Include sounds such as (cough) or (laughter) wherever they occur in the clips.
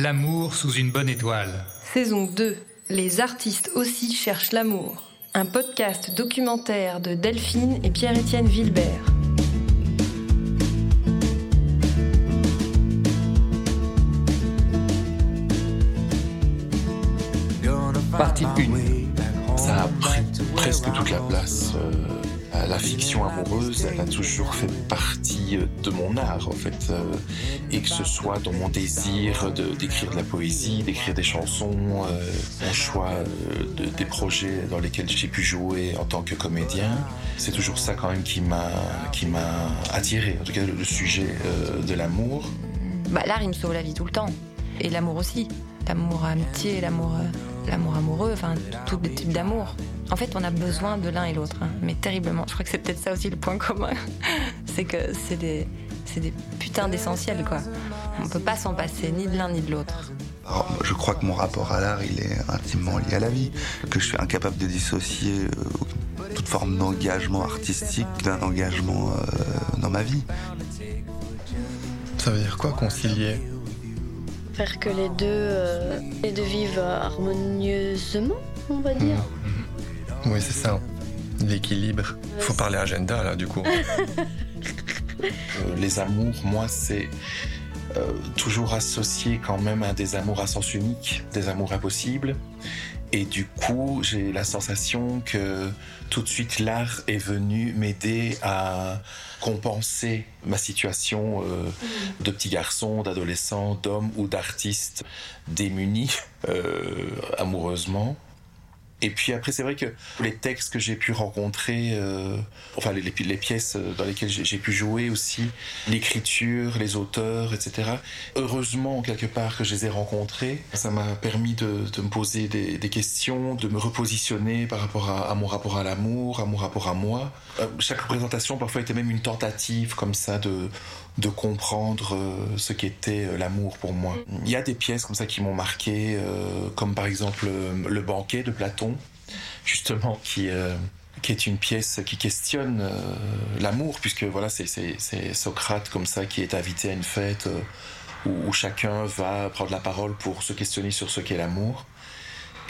L'amour sous une bonne étoile. Saison 2. Les artistes aussi cherchent l'amour. Un podcast documentaire de Delphine et Pierre-Étienne Vilbert. Partie 1. Ça a pris presque toute la place. euh, la fiction amoureuse, elle a toujours fait partie euh, de mon art, en fait. euh, et que ce soit dans mon désir de- d'écrire de, la poésie, d'écrire des chansons, euh, mon choix euh, de- des projets dans lesquels j'ai pu jouer en tant que comédien, c'est toujours ça quand même qui m'a attiré. En tout cas, le, sujet euh, de l'amour. Bah, l'art, il me sauve la vie tout le temps. Et l'amour aussi. L'amour amitié, euh, l'amour amoureux, enfin, tous les types d'amour. En fait, on a besoin de l'un et l'autre, hein, mais terriblement. Je crois que c'est peut-être ça aussi le point commun. (laughs) c'est que c'est des, c'est des putains d'essentiels, quoi. On peut pas s'en passer, ni de l'un ni de l'autre. Alors, je crois que mon rapport à l'art, il est intimement lié à la vie, que je suis incapable de dissocier euh, toute forme d'engagement artistique d'un engagement euh, dans ma vie. Ça veut dire quoi concilier? Faire que les deux, euh, les deux vivent harmonieusement, on va dire. Oui, c'est ça. L'équilibre. Faut parler agenda là, du coup. (laughs) Euh, les amours, moi, c'est euh, toujours associé quand même à des amours à sens unique, des amours impossibles. Et du coup, j'ai la sensation que tout de suite l'art est venu m'aider à compenser ma situation euh, de petit garçon, d'adolescent, d'homme ou d'artiste démuni euh, amoureusement. Et puis après, c'est vrai que les textes que j'ai pu rencontrer, euh, enfin les, les pi- les pièces dans lesquelles j'ai pu jouer aussi, l'écriture, les auteurs, etc. Heureusement, quelque part, que je les ai rencontrés. Ça m'a permis de, de me poser des, des questions, de me repositionner par rapport à, à mon rapport à l'amour, à mon rapport à moi. Euh, chaque représentation, parfois, était même une tentative comme ça de, de comprendre euh, ce qu'était euh, l'amour pour moi. Il y a des pièces comme ça qui m'ont marqué, euh, comme par exemple Le banquet de Platon, justement, qui, qui est une pièce qui questionne l'amour, puisque voilà, c'est- Socrate comme ça qui est invité à une fête où, où chacun va prendre la parole pour se questionner sur ce qu'est l'amour.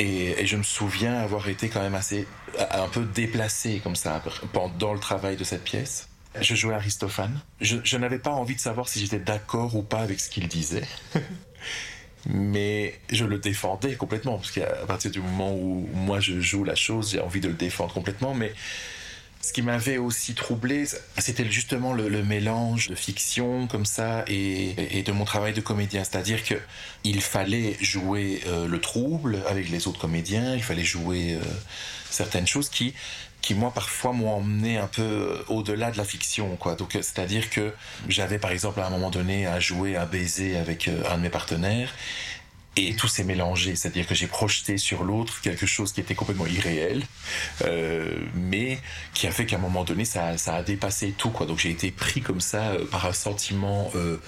Et, et je me souviens avoir été quand même assez un peu déplacé comme ça pendant le travail de cette pièce. Je jouais Aristophane. Je, n'avais pas envie de savoir si j'étais d'accord ou pas avec ce qu'il disait. (laughs) Mais je le défendais complètement, parce qu'à partir du moment où moi je joue la chose, j'ai envie de le défendre complètement. Mais ce qui m'avait aussi troublé, c'était justement le, mélange de fiction comme ça et, et de mon travail de comédien. C'est-à-dire que il fallait jouer euh, le trouble avec les autres comédiens, il fallait jouer euh, certaines choses qui, qui moi parfois m'ont emmené un peu euh, au-delà de la fiction. Quoi. Donc euh, c'est-à-dire que j'avais par exemple à un moment donné à jouer un baiser avec euh, un de mes partenaires. Et tout s'est mélangé, c'est-à-dire que j'ai projeté sur l'autre quelque chose qui était complètement irréel, mais qui a fait qu'à un moment donné, ça, ça a dépassé tout. Quoi. Donc j'ai été pris comme ça par un sentiment euh,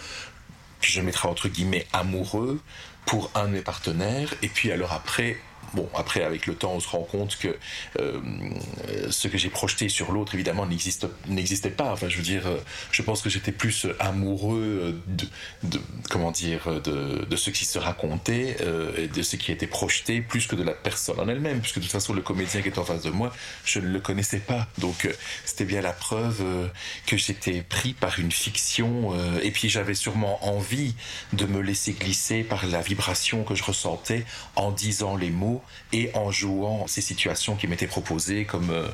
que je mettrais entre guillemets amoureux pour un de mes partenaires. Et puis alors après, bon, après avec le temps, on se rend compte que euh, ce que j'ai projeté sur l'autre, évidemment, n'existait pas. Enfin, je veux dire, euh, je pense que j'étais plus amoureux de, comment dire, de, de ce qui se racontait euh, et de ce qui était projeté, plus que de la personne en elle-même, puisque de toute façon, le comédien qui est en face de moi, je ne le connaissais pas. Donc, euh, c'était bien la preuve euh, que j'étais pris par une fiction. euh, et puis, j'avais sûrement envie de me laisser glisser par la vibration que je ressentais en disant les mots et en jouant ces situations qui m'étaient proposées, comme euh,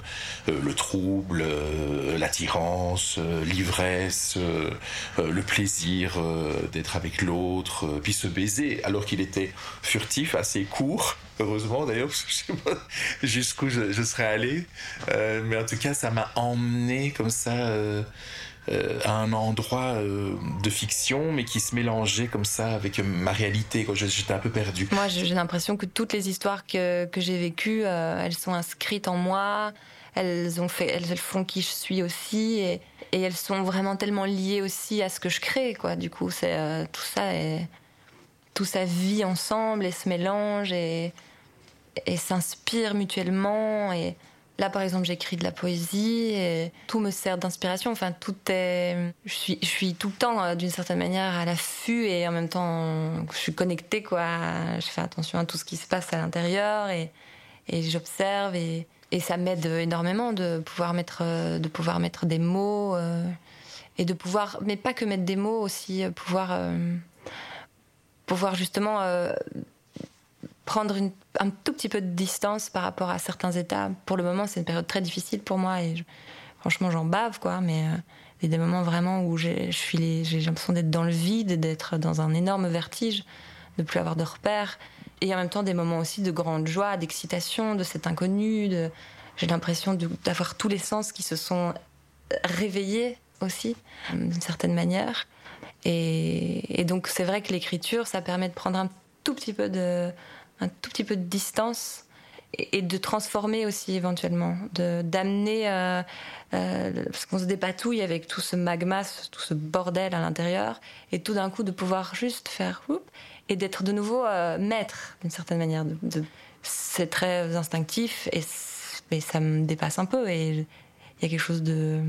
euh, le trouble, euh, l'attirance, l'ivresse, le plaisir d'être avec l'autre, puis se baiser, alors qu'il était furtif, assez court. Heureusement d'ailleurs, (laughs) je sais pas jusqu'où je, je serais allé. Mais en tout cas, ça m'a emmené comme ça euh, à un endroit euh, de fiction, mais qui se mélangeait comme ça avec ma réalité. J'étais un peu perdu. Moi, j'ai l'impression que toutes les histoires que, que j'ai vécues, euh, elles sont inscrites en moi. Elles, ont fait, elles, font qui je suis aussi. Et, elles sont vraiment tellement liées aussi à ce que je crée. Quoi. Du coup, c'est, tout, ça est, tout ça vit ensemble et se mélange et, et s'inspire mutuellement. Et Là, par exemple, j'écris de la poésie et tout me sert d'inspiration. Enfin, tout est. Je suis, je suis tout le temps, euh, d'une certaine manière, à l'affût et en même temps, je suis connectée, quoi. Je fais attention à tout ce qui se passe à l'intérieur et, et j'observe et, et ça m'aide énormément de pouvoir mettre, euh, de pouvoir mettre des mots euh, et de pouvoir, mais pas que mettre des mots, aussi pouvoir, pouvoir justement prendre un tout petit peu de distance par rapport à certains états. Pour le moment, c'est une période très difficile pour moi et franchement, j'en bave, quoi. Mais euh, il y a des moments vraiment où j'ai l'impression d'être dans le vide, d'être dans un énorme vertige, de plus avoir de repères. Et en même temps, des moments aussi de grande joie, d'excitation, de cet inconnu. J'ai l'impression d'avoir tous les sens qui se sont réveillés aussi, euh, d'une certaine manière. Et donc, c'est vrai que l'écriture, ça permet de prendre un tout petit peu de, un tout petit peu de distance et, de transformer aussi éventuellement, d'amener euh, euh, parce qu'on se dépatouille avec tout ce magma, tout ce bordel à l'intérieur, et tout d'un coup de pouvoir juste faire et d'être de nouveau euh, maître d'une certaine manière. C'est très instinctif et mais ça me dépasse un peu et il y a quelque chose de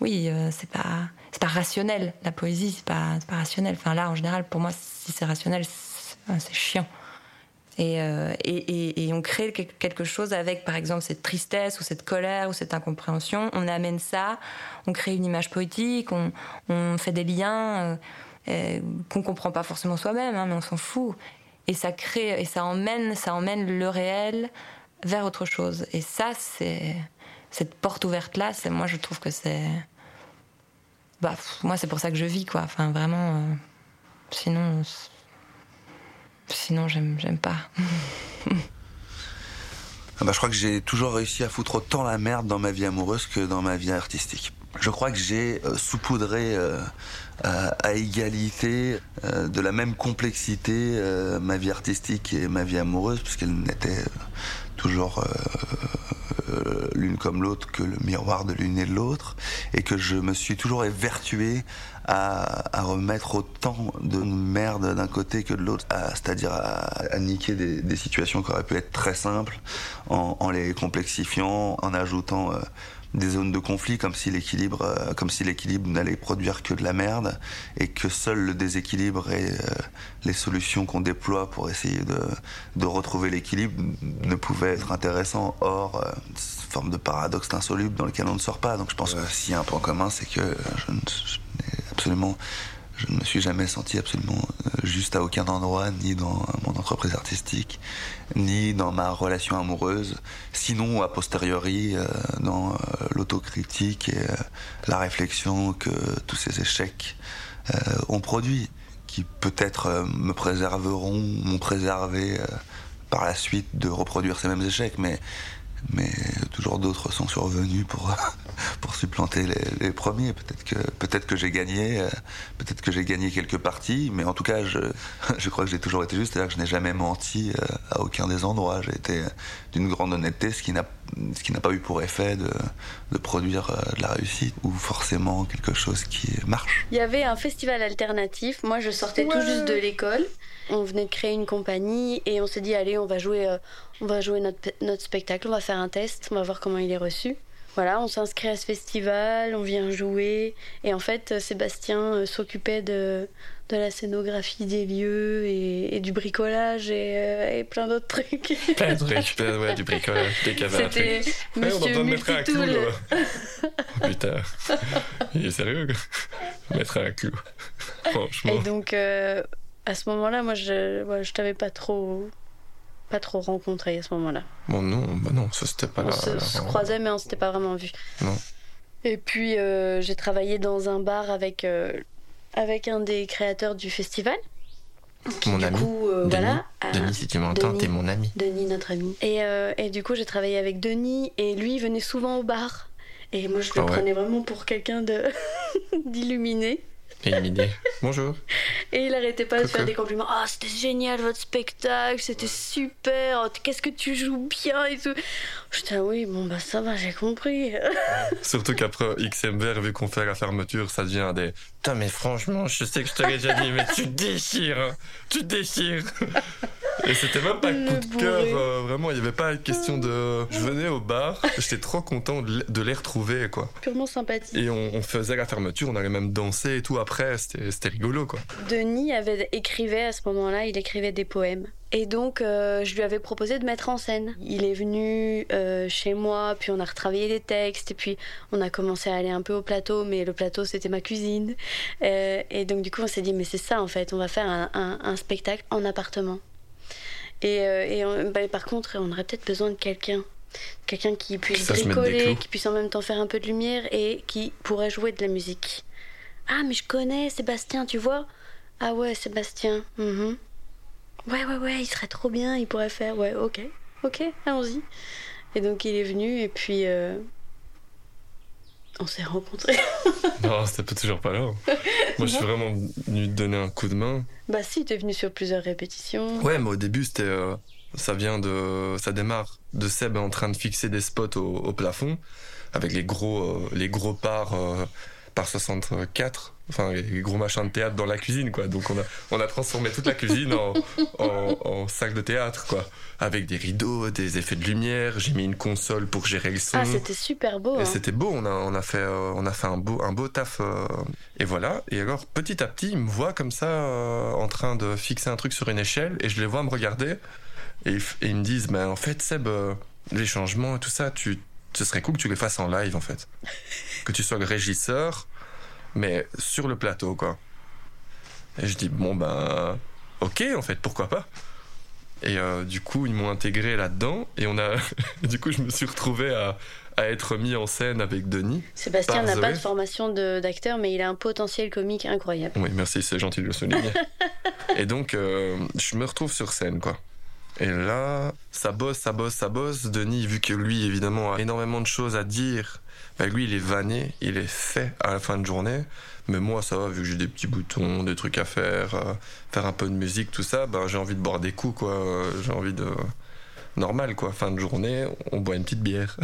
oui, euh, c'est pas c'est pas rationnel. La poésie, c'est pas pas rationnel. Enfin là, en général, pour moi, si c'est rationnel, c'est chiant. Et, euh, et, on crée quel- quelque chose avec, par exemple, cette tristesse ou cette colère ou cette incompréhension. On amène ça, on crée une image poétique, on, fait des liens euh, euh, qu'on comprend pas forcément soi-même, hein, mais on s'en fout. Et ça crée, et ça emmène, ça emmène le réel vers autre chose. Et ça, c'est cette porte ouverte là. Moi, je trouve que c'est, bah, moi, c'est pour ça que je vis, quoi. Enfin, vraiment. euh, sinon, sinon, j'aime, pas. (laughs) Ah bah, je crois que j'ai toujours réussi à foutre autant la merde dans ma vie amoureuse que dans ma vie artistique. Je crois que j'ai euh, saupoudré euh, à, égalité, euh, de la même complexité, euh, ma vie artistique et ma vie amoureuse, puisqu'elles n'étaient toujours l'une comme l'autre que le miroir de l'une et de l'autre, et que je me suis toujours évertué à, à remettre autant de merde d'un côté que de l'autre, c'est-à-dire à, à niquer des, des situations qui auraient pu être très simples en, en les complexifiant, en ajoutant euh, des zones de conflit comme si l'équilibre euh, comme si l'équilibre n'allait produire que de la merde et que seul le déséquilibre et euh, les solutions qu'on déploie pour essayer de, de retrouver l'équilibre ne pouvaient être intéressants. Or euh, forme de paradoxe insoluble dans lequel on ne sort pas. Donc je pense que s'il y a un point commun c'est que je, ne- je n'ai absolument je ne me suis jamais senti absolument euh, juste à aucun endroit, ni dans mon entreprise artistique, ni dans ma relation amoureuse, sinon a posteriori euh, dans euh, l'autocritique et la réflexion que tous ces échecs ont produit, qui peut-être me préserveront, m'ont préservé par la suite de reproduire ces mêmes échecs, mais mais toujours d'autres sont survenus pour pour supplanter les, les premiers. Peut-être que peut-être que j'ai gagné, euh, peut-être que j'ai gagné quelques parties, mais en tout cas, je (laughs) je crois que j'ai toujours été juste, c'est-à-dire que je n'ai jamais menti euh, à aucun des endroits. J'ai été d'une grande honnêteté, ce qui n'a ce qui n'a pas eu pour effet de de produire euh, de la réussite ou forcément quelque chose qui marche. Il y avait un festival alternatif. Moi, je sortais tout juste de l'école. On venait de créer une compagnie et on s'est dit allez, on va jouer, on va jouer notre, notre spectacle, on va faire un test, on va voir comment il est reçu. Voilà, on s'inscrit à ce festival, on vient jouer et en fait, euh, Sébastien euh, s'occupait de, de la scénographie des lieux et, et du bricolage et, euh, et plein d'autres trucs. (laughs) Plein de trucs, plein, ouais, du bricolage, avait un C'était. Ouais, on pas mettre un clou, là. Oh, putain. Il est sérieux, quoi. Mettre un clou. Franchement. Et donc, euh, à ce moment-là, moi, je, ouais, je t'avais pas trop, pas trop rencontré à ce moment-là. Bon, non, bah non, ça c'était pas On se, la- se croisait, mais on s'était pas vraiment vu. Non. Et puis, euh, j'ai travaillé dans un bar avec, euh, avec un des créateurs du festival. Mon du ami. coup, euh, Denis. voilà. Denis, si tu m'entends, t'es mon ami. Denis, notre ami. Et, et du coup, j'ai travaillé avec Denis et lui il venait souvent au bar. Et moi, je le Ah ouais. prenais vraiment pour quelqu'un de (laughs) d'illuminé. Une idée. Bonjour. Et il arrêtait pas de faire des compliments. Ah, c'était génial votre spectacle, c'était super. Oh, Qu'est-ce que tu joues bien et tout. J'étais ah oui, bon bah ça va, j'ai compris. Surtout qu'après XMVR, vu qu'on fait la fermeture, ça devient des Putain, mais franchement, je sais que je t'avais déjà dit, mais tu déchires, hein. tu déchires. Et c'était même pas Le coup de cœur, euh, vraiment, il n'y avait pas question de. Je venais au bar, j'étais trop content de les- retrouver, quoi. Purement sympathique. Et on, on faisait la fermeture, on allait même danser et tout après, c'était c'était rigolo, quoi. Denis avait écrivait à ce moment-là, il écrivait des poèmes. Et donc, euh, je lui avais proposé de mettre en scène. Il est venu euh, chez moi, puis on a retravaillé les textes, et puis on a commencé à aller un peu au plateau, mais le plateau c'était ma cuisine. Euh, et donc, du coup, on s'est dit, mais c'est ça en fait, on va faire un, un- un spectacle en appartement. Et, et on- bah, par contre, on aurait peut-être besoin de quelqu'un. Quelqu'un qui puisse ça bricoler, qui puisse en même temps faire un peu de lumière et qui pourrait jouer de la musique. Ah, mais je connais Sébastien, tu vois? Ah ouais, Sébastien. mhm. Ouais, ouais, ouais, il serait trop bien, il pourrait faire. Ouais, ok, ok, allons-y. Et donc il est venu et puis euh, on s'est rencontrés. (laughs) Non, c'était pas toujours pas là. hein. Moi, je suis vraiment venu te donner un coup de main. bah si, t'es venu sur plusieurs répétitions. Ouais, mais au début, c'était. euh, ça vient de. Ça démarre de Seb en train de fixer des spots au, au plafond, avec les gros, euh, les gros parts euh, par 64, enfin, les gros machins de théâtre dans la cuisine, quoi. Donc, on a, on a transformé toute la cuisine en, en, en salle de théâtre, quoi. Avec des rideaux, des effets de lumière, j'ai mis une console pour gérer le son. Ah, c'était super beau. Hein. c'était beau, on a, on a fait, euh, on a fait un, beau, un beau taf. euh, et voilà. Et alors, petit à petit, il me voit comme ça, euh, en train de fixer un truc sur une échelle, et je les vois me regarder. Et, ils et ils me disent, mais en fait, Seb, les changements et tout ça, tu, ce serait cool que tu les fasses en live, en fait. que tu sois le régisseur, mais sur le plateau, quoi. Et je dis, bon, ben, ok, en fait, pourquoi pas. Et euh, du coup, ils m'ont intégré là-dedans, et on a, (laughs) du coup, je me suis retrouvé à, à être mis en scène avec Denis. Sébastien n'a pas de formation d'acteur, mais il a un potentiel comique incroyable. Oui, merci, c'est gentil de le souligner. (laughs) et donc, euh, je me retrouve sur scène, quoi. Et là, ça bosse, ça bosse, ça bosse. Denis, vu que lui, évidemment, a énormément de choses à dire, bah, lui, il est vanné, il est fait à la fin de journée. Mais moi, ça va, vu que j'ai des petits boutons, des trucs à faire, euh, faire un peu de musique, tout ça, bah, j'ai envie de boire des coups, quoi. Euh, J'ai envie de. Normal, quoi. Fin de journée, on boit une petite bière.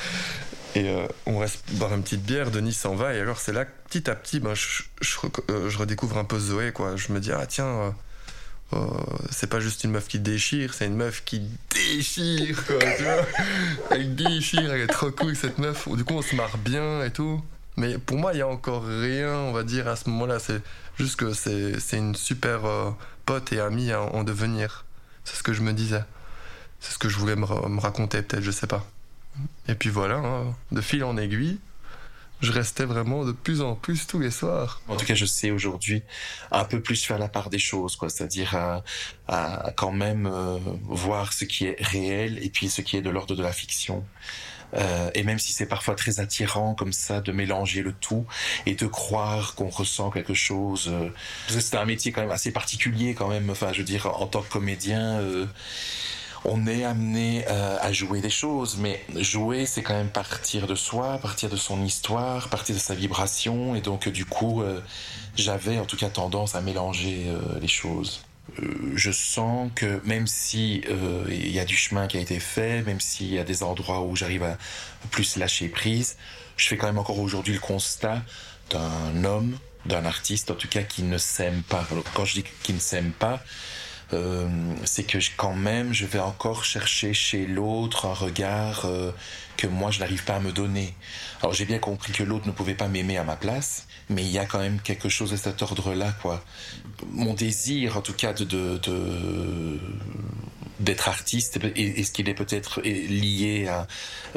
(laughs) Et euh, on reste boire une petite bière, Denis s'en va, et alors c'est là petit à petit, ben, je, je redécouvre un peu Zoé, quoi. Je me dis, ah tiens, euh, c'est pas juste une meuf qui déchire, c'est une meuf qui déchire, quoi, tu vois. Elle déchire, elle est trop cool, cette meuf. Du coup, on se marre bien et tout. Mais pour moi, il y a encore rien, on va dire, à ce moment-là. C'est juste que c'est une super euh, pote et amie en, en devenir. C'est ce que je me disais. C'est ce que je voulais me raconter, peut-être, je sais pas. Et puis voilà, hein, de fil en aiguille, je restais vraiment de plus en plus tous les soirs. En tout cas, je sais aujourd'hui un peu plus faire la part des choses, quoi. C'est-à-dire à, à quand même euh, voir ce qui est réel et puis ce qui est de l'ordre de la fiction. Euh, et même si c'est parfois très attirant comme ça de mélanger le tout et de croire qu'on ressent quelque chose, euh, c'est un métier quand même assez particulier quand même. Enfin, je veux dire, en tant que comédien. On est amené euh, à jouer des choses, mais jouer, c'est quand même partir de soi, partir de son histoire, partir de sa vibration, et donc euh, du coup, euh, j'avais en tout cas tendance à mélanger les choses. Je sens que même si il y a du chemin qui a été fait, même s'il y a des endroits où j'arrive à plus lâcher prise, je fais quand même encore aujourd'hui le constat d'un homme, d'un artiste en tout cas qui ne s'aime pas. Quand je dis qu'il ne s'aime pas, euh, c'est que je- quand même je vais encore chercher chez l'autre un regard euh, que moi je n'arrive pas à me donner. Alors j'ai bien compris que l'autre ne pouvait pas m'aimer à ma place, mais il y a quand même quelque chose de cet ordre-là, quoi. Mon désir, en tout cas, de, de, de- d'être artiste, est-ce qu'il est peut-être lié à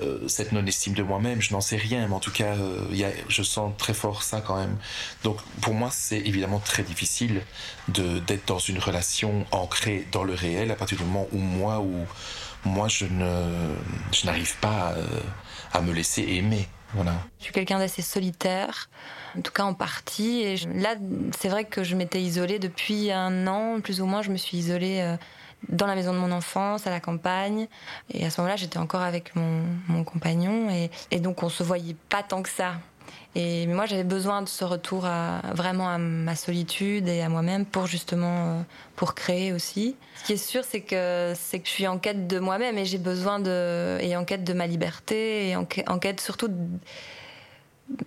euh, cette non-estime de moi-même Je n'en sais rien, mais en tout cas, euh, je sens très fort ça quand même. Donc pour moi, c'est évidemment très difficile d'être dans une relation ancrée dans le réel à partir du moment où moi ou moi je ne je n'arrive pas euh, à me laisser aimer. Voilà. Je suis quelqu'un d'assez solitaire, en tout cas en partie. Et là, c'est vrai que je m'étais isolée depuis un an, plus ou moins. Je me suis isolée dans la maison de mon enfance, à la campagne. Et à ce moment-là, j'étais encore avec mon, mon compagnon. Et, et donc, on se voyait pas tant que ça. Et moi, j'avais besoin de ce retour à, vraiment à ma solitude et à moi-même pour justement euh, pour créer aussi. Ce qui est sûr, c'est que c'est que je suis en quête de moi-même et j'ai besoin de et en quête de ma liberté et en, en quête surtout de-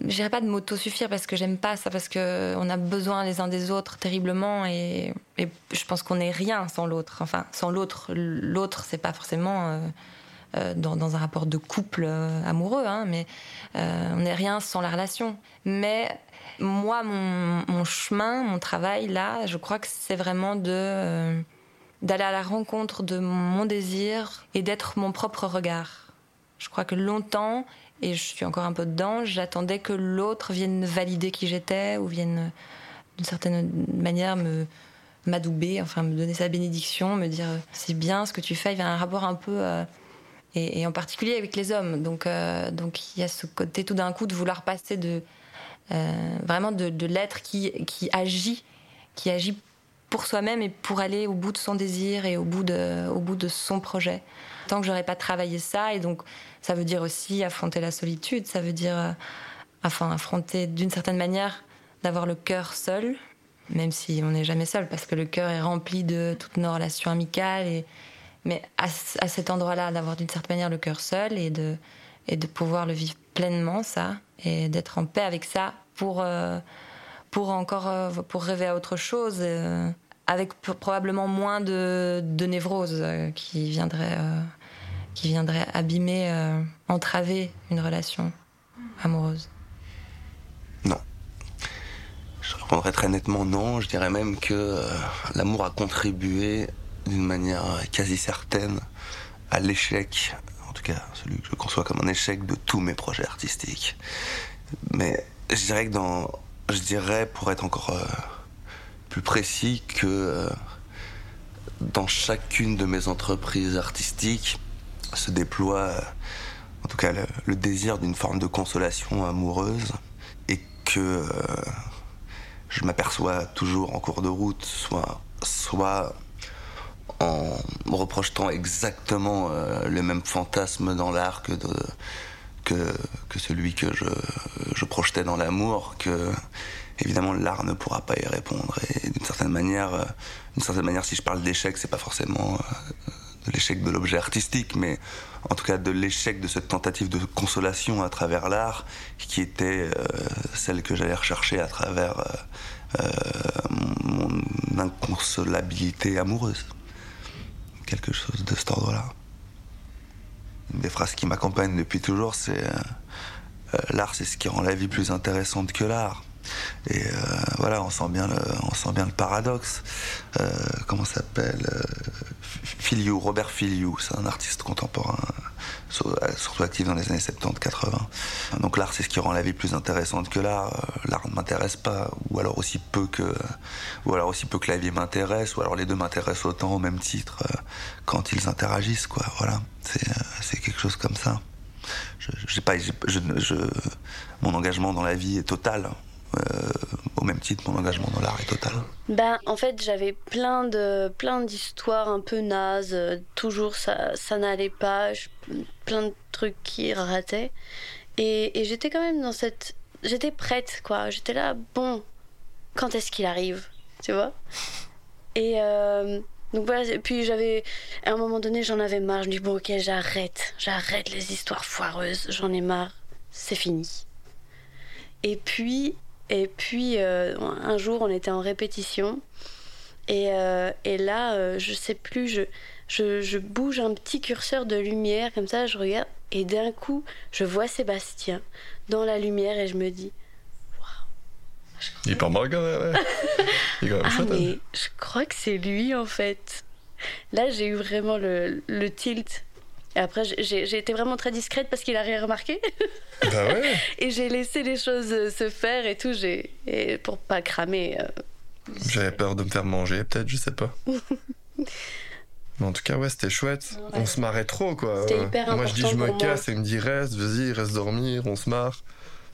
je dirais pas de m'auto-suffire parce que j'aime pas ça, parce qu'on a besoin les uns des autres terriblement et, je pense qu'on n'est rien sans l'autre. Enfin, sans l'autre. L'autre, c'est pas forcément euh, euh, dans, dans, un rapport de couple euh, amoureux, hein, mais on n'est rien sans la relation. Mais moi, mon, mon, chemin, mon travail, là, je crois que c'est vraiment de d'aller à la rencontre de mon désir et d'être mon propre regard. Je crois que longtemps, et je suis encore un peu dedans, j'attendais que l'autre vienne valider qui j'étais ou vienne d'une certaine manière me m'adouber, enfin me donner sa bénédiction, me dire c'est bien ce que tu fais. Il y a un rapport un peu euh, et, en particulier avec les hommes. Donc euh, donc il y a ce côté tout d'un coup de vouloir passer de euh, vraiment de, de l'être qui qui agit, qui agit pour soi-même et pour aller au bout de son désir et au bout de au bout de son projet. Tant que j'aurais pas travaillé ça et donc ça veut dire aussi affronter la solitude, ça veut dire euh, enfin, affronter d'une certaine manière d'avoir le cœur seul, même si on n'est jamais seul, parce que le cœur est rempli de toutes nos relations amicales. Et, mais à, cet endroit-là, d'avoir d'une certaine manière le cœur seul et de, et de pouvoir le vivre pleinement, ça, et d'être en paix avec ça pour, euh, pour encore euh, pour rêver à autre chose, avec probablement moins de, de névrose qui viendrait qui viendrait abîmer, euh, entraver une relation amoureuse Non. Je répondrais très nettement non. Je dirais même que euh, l'amour a contribué d'une manière quasi certaine à l'échec, en tout cas celui que je conçois comme un échec de tous mes projets artistiques. Mais je dirais que dans, je dirais pour être encore euh, plus précis que dans chacune de mes entreprises artistiques, se déploie, en tout cas, le, désir d'une forme de consolation amoureuse et que euh, je m'aperçois toujours en cours de route, soit, soit en me reprojetant exactement euh, le même fantasme dans l'art que, que, celui que je, je projetais dans l'amour, que évidemment l'art ne pourra pas y répondre. Et d'une certaine manière, euh, d'une certaine manière, si je parle d'échec, c'est pas forcément de l'échec de l'objet artistique, mais en tout cas de l'échec de cette tentative de consolation à travers l'art, qui était euh, celle que j'allais rechercher à travers euh, euh, mon inconsolabilité amoureuse. Quelque chose de cet ordre-là. Une des phrases qui m'accompagnent depuis toujours, c'est l'art, c'est ce qui rend la vie plus intéressante que l'art. Et euh, voilà, on sent bien le, on sent bien le paradoxe. Euh, comment s'appelle euh, Filiou, Robert Filiou, c'est un artiste contemporain, surtout actif dans les années 70-80. Donc l'art, c'est ce qui rend la vie plus intéressante que l'art. L'art ne m'intéresse pas, ou alors aussi peu que, ou alors aussi peu que la vie m'intéresse, ou alors les deux m'intéressent autant au même titre quand ils interagissent, quoi. Voilà, c'est quelque chose comme ça. Je, mon engagement dans la vie est total. Euh, au même titre, mon engagement dans l'art est total. Ben, en fait, j'avais plein de plein d'histoires un peu nazes. Toujours, ça, ça n'allait pas. plein de trucs qui rataient. Et, et j'étais quand même dans cette. J'étais prête, quoi. J'étais là, bon, quand est-ce qu'il arrive Tu vois? Et. Euh, donc voilà, puis j'avais, à un moment donné, j'en avais marre. Je me dis, bon, ok, j'arrête, j'arrête les histoires foireuses, j'en ai marre, c'est fini. Et puis, et puis, euh, un jour, on était en répétition. Et, euh, là, euh, je sais plus, je, je, bouge un petit curseur de lumière, comme ça, je regarde. Et d'un coup, je vois Sébastien dans la lumière et je me dis Il est pas mal quand même. (laughs) Il est quand même ah, mais hein. je crois que c'est lui en fait. Là, j'ai eu vraiment le, le tilt. Et après, j'ai été vraiment très discrète parce qu'il a rien remarqué. Bah ouais. (laughs) et j'ai laissé les choses euh, se faire et tout, et pour pas cramer. Euh, J'avais peur de me faire manger, peut-être, je sais pas. (laughs) Mais en tout cas, ouais, c'était chouette. On se marrait trop, quoi. Hyper moi, je dis, je me casse, et il me dit, reste, vas-y, reste dormir, on se marre.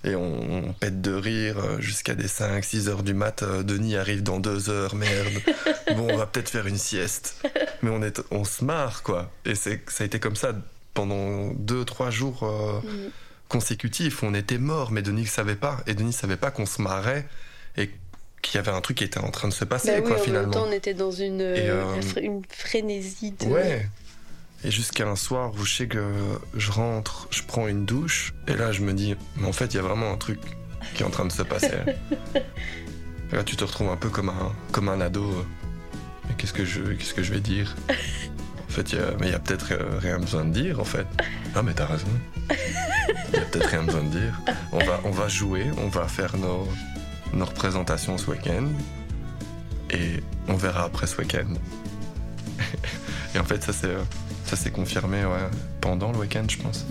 Et on, pète de rire euh, jusqu'à des 5, 6 heures du mat. Denis arrive dans 2 heures, merde. (laughs) bon, on va peut-être faire une sieste. Mais on, est, on se marre, quoi. Et ça a été comme ça pendant 2-3 jours mm. consécutifs. On était mort, mais Denis ne savait pas. Et Denis ne savait pas qu'on se marrait et qu'il y avait un truc qui était en train de se passer, bah quoi, oui, finalement. En même temps, on était dans une, euh, une frénésie de... Ouais. Et jusqu'à un soir où je sais que je rentre, je prends une douche, et là je me dis, mais en fait il y a vraiment un truc qui est en train de se passer. Et (laughs) là tu te retrouves un peu comme un, comme un ado. Mais qu'est-ce que je, qu'est-ce que je vais dire? (laughs) En fait, il y a, mais il y a peut-être euh, rien besoin de dire en fait. Ah mais t'as raison. Il y a peut-être rien besoin de dire. On va, on va jouer, on va faire nos, nos représentations ce week-end. Et on verra après ce week-end. (laughs) Et en fait, ça s'est, ça s'est confirmé ouais, pendant le week-end, je pense.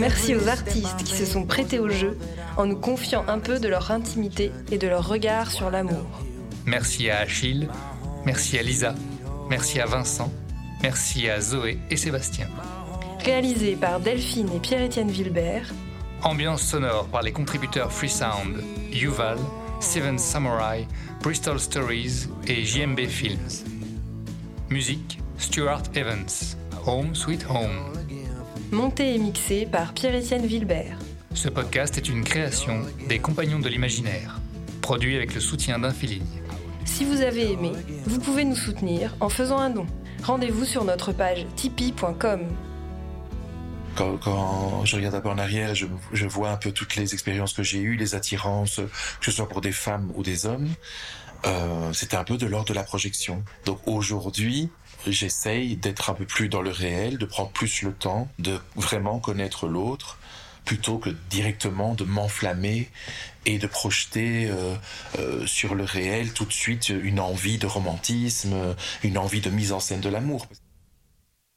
Merci aux artistes qui se sont prêtés au jeu en nous confiant un peu de leur intimité et de leur regard sur l'amour. Merci à Achille, merci à Lisa, merci à Vincent, merci à Zoé et Sébastien. Réalisé par Delphine et Pierre-Étienne Vilbert, Ambiance sonore par les contributeurs Freesound, Yuval, Seven Samurai, Bristol Stories et JMB Films. Musique Stuart Evans, Home Sweet Home. monté et mixé par Pierre-Étienne Vilbert. Ce podcast est une création des Compagnons de l'Imaginaire, produit avec le soutien d'Infiligne. Si vous avez aimé, vous pouvez nous soutenir en faisant un don. Rendez-vous sur notre page tipeee.com. Quand, quand je regarde un peu en arrière, je, je vois un peu toutes les expériences que j'ai eues, les attirances, que ce soit pour des femmes ou des hommes. Euh, C'était un peu de l'ordre de la projection. Donc aujourd'hui, j'essaye d'être un peu plus dans le réel, de prendre plus le temps, de vraiment connaître l'autre, plutôt que directement de m'enflammer et de projeter euh, euh, sur le réel tout de suite une envie de romantisme, une envie de mise en scène de l'amour.